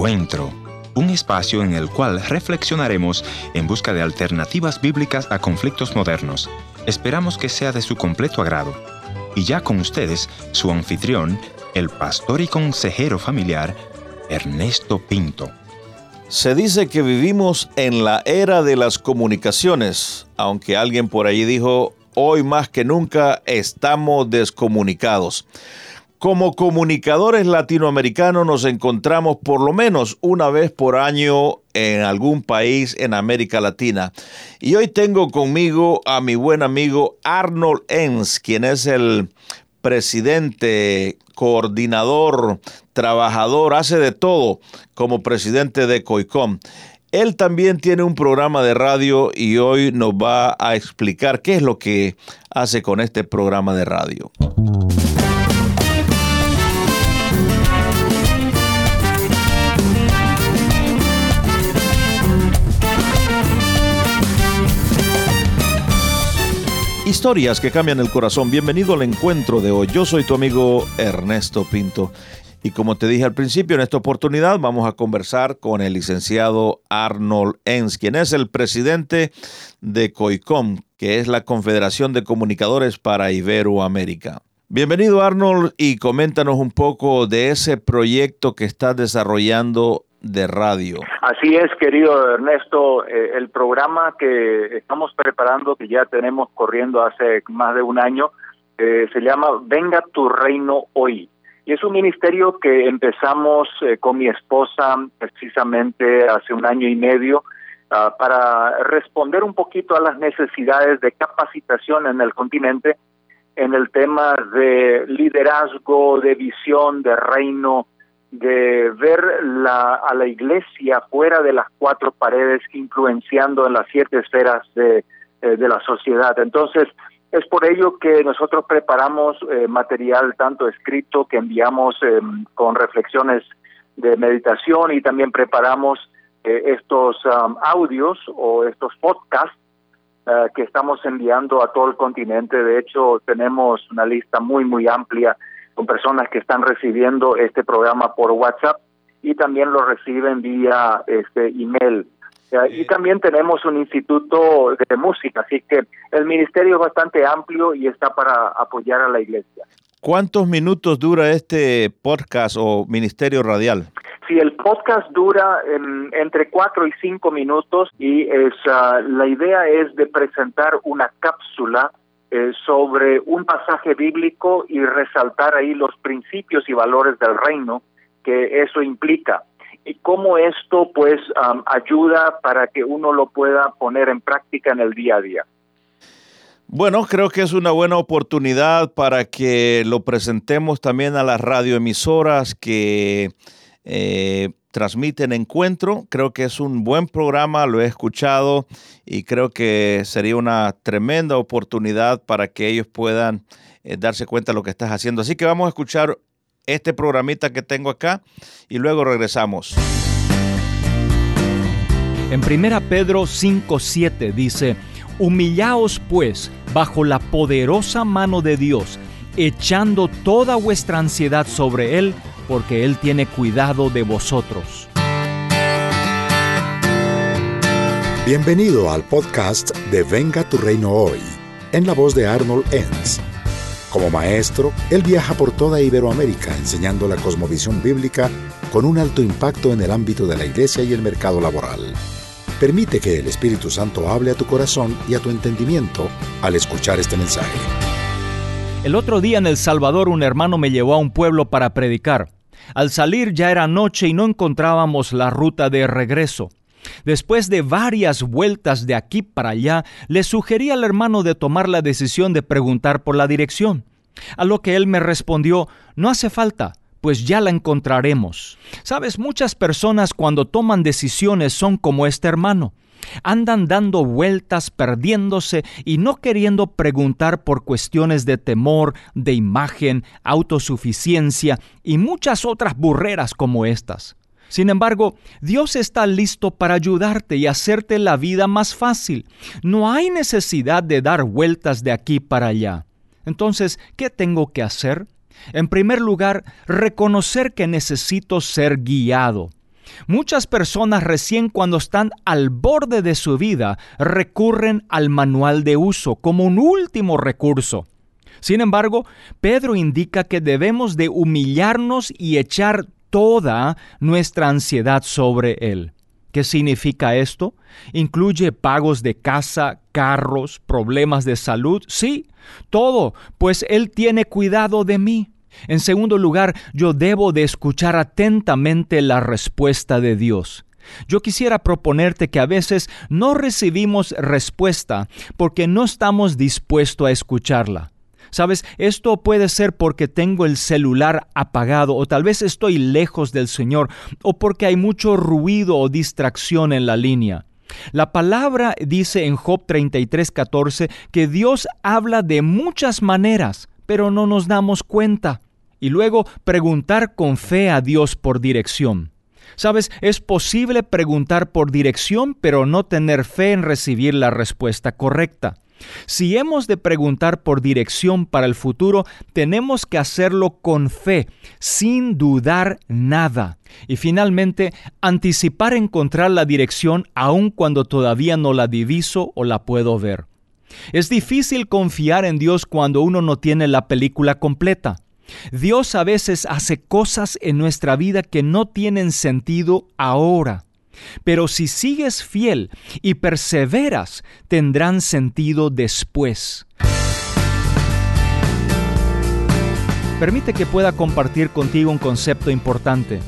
Encuentro, un espacio en el cual reflexionaremos en busca de alternativas bíblicas a conflictos modernos. Esperamos que sea de su completo agrado. Y ya con ustedes, su anfitrión, el pastor y consejero familiar, Ernesto Pinto. Se dice que vivimos en la era de las comunicaciones, aunque alguien por ahí dijo, hoy más que nunca estamos descomunicados. Como comunicadores latinoamericanos nos encontramos por lo menos una vez por año en algún país en América Latina. Y hoy tengo conmigo a mi buen amigo Arnold Enns, quien es el presidente, coordinador, trabajador, hace de todo como presidente de COICOM. Él también tiene un programa de radio y hoy nos va a explicar qué es lo que hace con este programa de radio. Historias que cambian el corazón. Bienvenido al encuentro de hoy. Yo soy tu amigo Ernesto Pinto. Y como te dije al principio, en esta oportunidad vamos a conversar con el licenciado Arnold Enns, quien es el presidente de COICOM, que es la Confederación de Comunicadores para Iberoamérica. Bienvenido Arnold y coméntanos un poco de ese proyecto que estás desarrollando de radio. Así es, querido Ernesto, eh, el programa que estamos preparando, que ya tenemos corriendo hace más de un año, eh, se llama Venga tu reino hoy. Y es un ministerio que empezamos eh, con mi esposa precisamente hace un año y medio ah, para responder un poquito a las necesidades de capacitación en el continente en el tema de liderazgo, de visión, de reino, de ver la, a la iglesia fuera de las cuatro paredes, influenciando en las siete esferas de, eh, la sociedad. Entonces, es por ello que nosotros preparamos eh, material tanto escrito que enviamos em, con reflexiones de meditación y también preparamos eh, estos audios o estos podcasts que estamos enviando a todo el continente. De hecho, tenemos una lista muy, muy amplia con personas que están recibiendo este programa por WhatsApp y también lo reciben vía este email. Y también tenemos un instituto de música, así que el ministerio es bastante amplio y está para apoyar a la iglesia. ¿Cuántos minutos dura este podcast o ministerio radial? Si el podcast dura entre cuatro y cinco minutos y es, ah, la idea es de presentar una cápsula eh, sobre un pasaje bíblico y resaltar ahí los principios y valores del reino que eso implica y cómo esto pues ayuda para que uno lo pueda poner en práctica en el día a día. Bueno, creo que es una buena oportunidad para que lo presentemos también a las radioemisoras que eh, transmiten encuentro. Creo que es un buen programa, lo he escuchado y creo que sería una tremenda oportunidad para que ellos puedan eh, darse cuenta de lo que estás haciendo. Así que vamos a escuchar este programita que tengo acá y luego regresamos. En 1 Pedro 5:7 dice, Humillaos pues bajo la poderosa mano de Dios, echando toda vuestra ansiedad sobre Él, porque Él tiene cuidado de vosotros. Bienvenido al podcast de Venga tu Reino Hoy, en la voz de Arnold Enns. Como maestro, él viaja por toda Iberoamérica enseñando la cosmovisión bíblica con un alto impacto en el ámbito de la iglesia y el mercado laboral. Permite que el Espíritu Santo hable a tu corazón y a tu entendimiento al escuchar este mensaje. El otro día en El Salvador un hermano me llevó a un pueblo para predicar. Al salir ya era noche y no encontrábamos la ruta de regreso. Después de varias vueltas de aquí para allá, le sugerí al hermano de tomar la decisión de preguntar por la dirección. A lo que él me respondió, no hace falta, pues ya la encontraremos. Sabes, muchas personas cuando toman decisiones son como este hermano. Andan dando vueltas, perdiéndose y no queriendo preguntar por cuestiones de temor, de imagen, autosuficiencia y muchas otras burreras como estas. Sin embargo, Dios está listo para ayudarte y hacerte la vida más fácil. No hay necesidad de dar vueltas de aquí para allá. Entonces, ¿qué tengo que hacer? En primer lugar, reconocer que necesito ser guiado. Muchas personas recién cuando están al borde de su vida recurren al manual de uso como un último recurso. Sin embargo, Pedro indica que debemos de humillarnos y echar toda nuestra ansiedad sobre Él. ¿Qué significa esto? ¿Incluye pagos de casa, carros, problemas de salud? Sí, todo, pues Él tiene cuidado de mí. En segundo lugar, yo debo de escuchar atentamente la respuesta de Dios. Yo quisiera proponerte que a veces no recibimos respuesta porque no estamos dispuestos a escucharla. Sabes, esto puede ser porque tengo el celular apagado o tal vez estoy lejos del Señor o porque hay mucho ruido o distracción en la línea. La palabra dice en Job 33:14 que Dios habla de muchas maneras, pero no nos damos cuenta. Y luego preguntar con fe a Dios por dirección. Sabes, es posible preguntar por dirección, pero no tener fe en recibir la respuesta correcta. Si hemos de preguntar por dirección para el futuro, tenemos que hacerlo con fe, sin dudar nada. Y finalmente, anticipar encontrar la dirección aun cuando todavía no la diviso o la puedo ver. Es difícil confiar en Dios cuando uno no tiene la película completa. Dios a veces hace cosas en nuestra vida que no tienen sentido ahora pero si sigues fiel y perseveras, tendrán sentido después. Permite que pueda compartir contigo un concepto importante.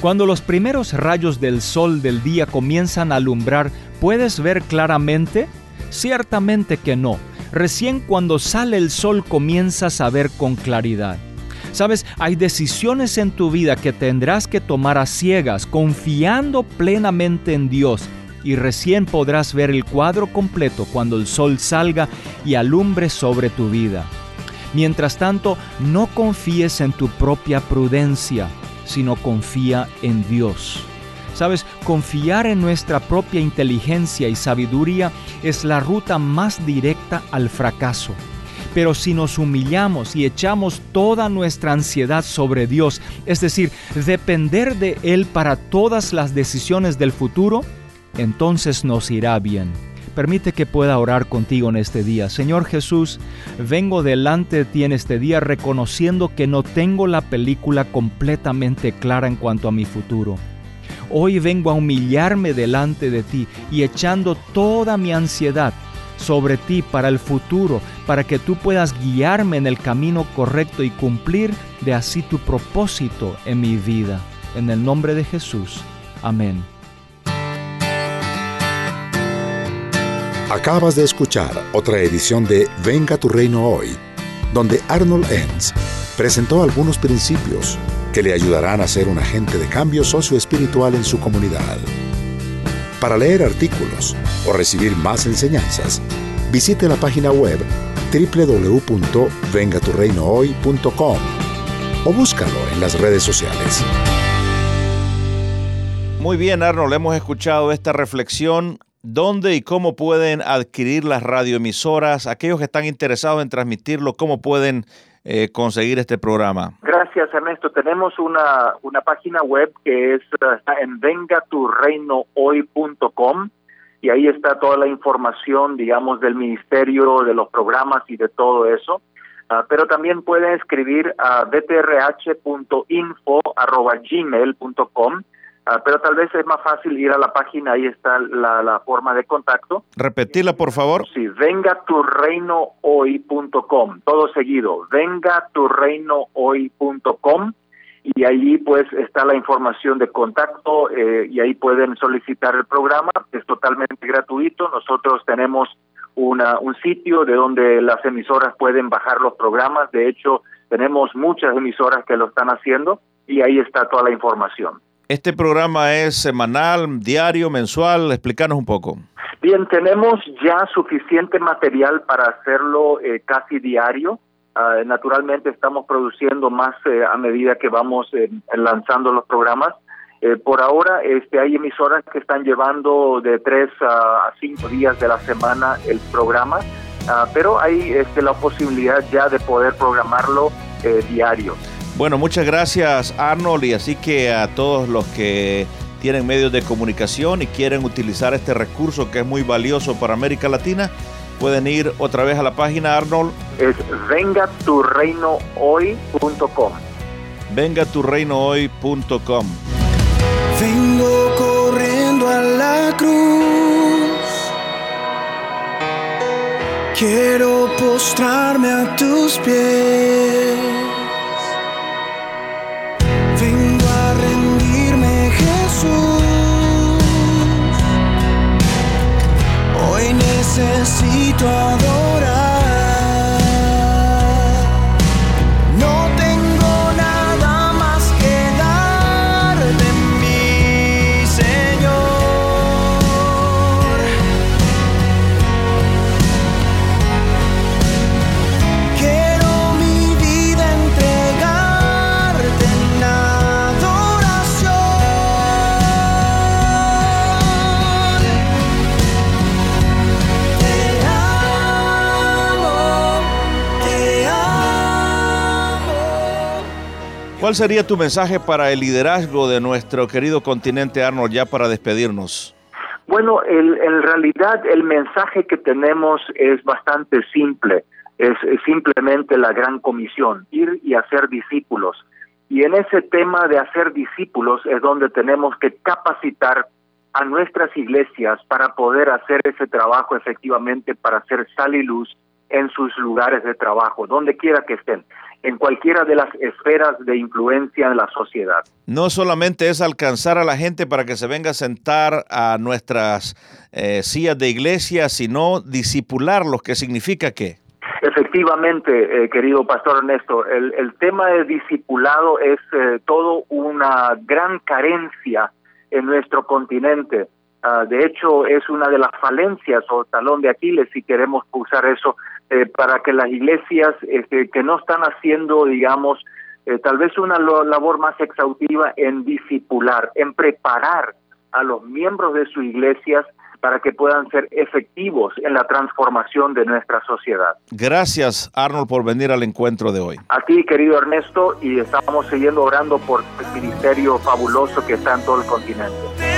Cuando los primeros rayos del sol del día comienzan a alumbrar, ¿puedes ver claramente? Ciertamente que no. Recién cuando sale el sol comienzas a ver con claridad. Sabes, hay decisiones en tu vida que tendrás que tomar a ciegas, confiando plenamente en Dios, y recién podrás ver el cuadro completo cuando el sol salga y alumbre sobre tu vida. Mientras tanto, no confíes en tu propia prudencia, sino confía en Dios. Sabes, confiar en nuestra propia inteligencia y sabiduría es la ruta más directa al fracaso. Pero si nos humillamos y echamos toda nuestra ansiedad sobre Dios, es decir, depender de Él para todas las decisiones del futuro, entonces nos irá bien. Permite que pueda orar contigo en este día. Señor Jesús, vengo delante de ti en este día reconociendo que no tengo la película completamente clara en cuanto a mi futuro. Hoy vengo a humillarme delante de ti y echando toda mi ansiedad sobre ti para el futuro, para que tú puedas guiarme en el camino correcto y cumplir de así tu propósito en mi vida. En el nombre de Jesús. Amén. Acabas de escuchar otra edición de Venga tu reino hoy, donde Arnold Enz presentó algunos principios que le ayudarán a ser un agente de cambio socioespiritual en su comunidad. Para leer artículos o recibir más enseñanzas, visite la página web www.vengaturreinohoy.com o búscalo en las redes sociales. Muy bien, Arnold, hemos escuchado esta reflexión. ¿Dónde y cómo pueden adquirir las radioemisoras? Aquellos que están interesados en transmitirlo, ¿cómo pueden eh, conseguir este programa? Gracias, Ernesto. Tenemos una, una página web que es está en vengaturreinohoy.com y ahí está toda la información, digamos, del ministerio, de los programas y de todo eso. Uh, pero también pueden escribir a btrh.info.gmail.com Uh, pero tal vez es más fácil ir a la página, ahí está la, la forma de contacto. Repetirla, por favor. Sí, venga tu reino hoy.com, todo seguido, venga tu reino hoy.com y allí pues está la información de contacto eh, y ahí pueden solicitar el programa, es totalmente gratuito, nosotros tenemos una, un sitio de donde las emisoras pueden bajar los programas, de hecho tenemos muchas emisoras que lo están haciendo y ahí está toda la información. ¿Este programa es semanal, diario, mensual? Explícanos un poco. Bien, tenemos ya suficiente material para hacerlo eh, casi diario. Uh, naturalmente estamos produciendo más eh, a medida que vamos eh, lanzando los programas. Eh, por ahora este, hay emisoras que están llevando de tres a cinco días de la semana el programa, uh, pero hay este, la posibilidad ya de poder programarlo diario. Bueno, muchas gracias Arnold y así que a todos los que tienen medios de comunicación y quieren utilizar este recurso que es muy valioso para América Latina, pueden ir otra vez a la página Arnold. Es vengaturreinohoy.com. Vengaturreinohoy.com. Vengo corriendo a la cruz. Quiero postrarme a tus pies. Necesito ¿Cuál sería tu mensaje para el liderazgo de nuestro querido continente Arnold ya para despedirnos? Bueno, en realidad el mensaje que tenemos es bastante simple, es, simplemente la gran comisión, ir y hacer discípulos. Y en ese tema de hacer discípulos es donde tenemos que capacitar a nuestras iglesias para poder hacer ese trabajo efectivamente, para hacer sal y luz en sus lugares de trabajo, donde quiera que estén en cualquiera de las esferas de influencia en la sociedad. No solamente es alcanzar a la gente para que se venga a sentar a nuestras eh, sillas de iglesia, sino disipularlos, ¿qué significa qué? Efectivamente, eh, querido pastor Ernesto, el, el, tema de discipulado es eh, todo una gran carencia en nuestro continente. Ah, de hecho, es una de las falencias o talón de Aquiles, si queremos usar eso, eh, para que las iglesias este, que no están haciendo, digamos, eh, tal vez una labor más exhaustiva en discipular, en preparar a los miembros de sus iglesias para que puedan ser efectivos en la transformación de nuestra sociedad. Gracias, Arnold, por venir al encuentro de hoy. A ti, querido Ernesto, y estamos siguiendo orando por el ministerio fabuloso que está en todo el continente.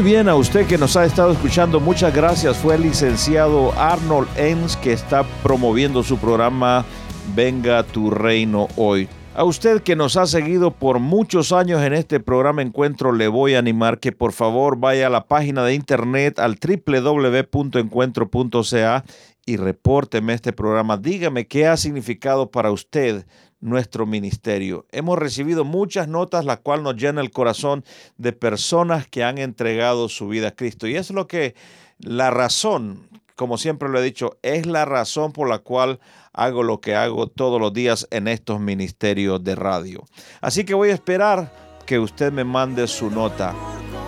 Muy bien, a usted que nos ha estado escuchando, muchas gracias. Fue el licenciado Arnold Enns que está promoviendo su programa Venga tu reino hoy. A usted que nos ha seguido por muchos años en este programa Encuentro, le voy a animar que por favor vaya a la página de internet al www.encuentro.ca y repórteme este programa. Dígame qué ha significado para usted nuestro ministerio. Hemos recibido muchas notas, la cual nos llena el corazón de personas que han entregado su vida a Cristo. Y es lo que la razón, como siempre lo he dicho, es la razón por la cual hago lo que hago todos los días en estos ministerios de radio. Así que voy a esperar que usted me mande su nota.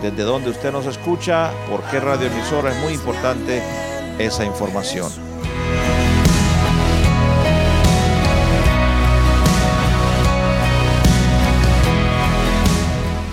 Desde donde usted nos escucha, por qué radioemisora es muy importante esa información.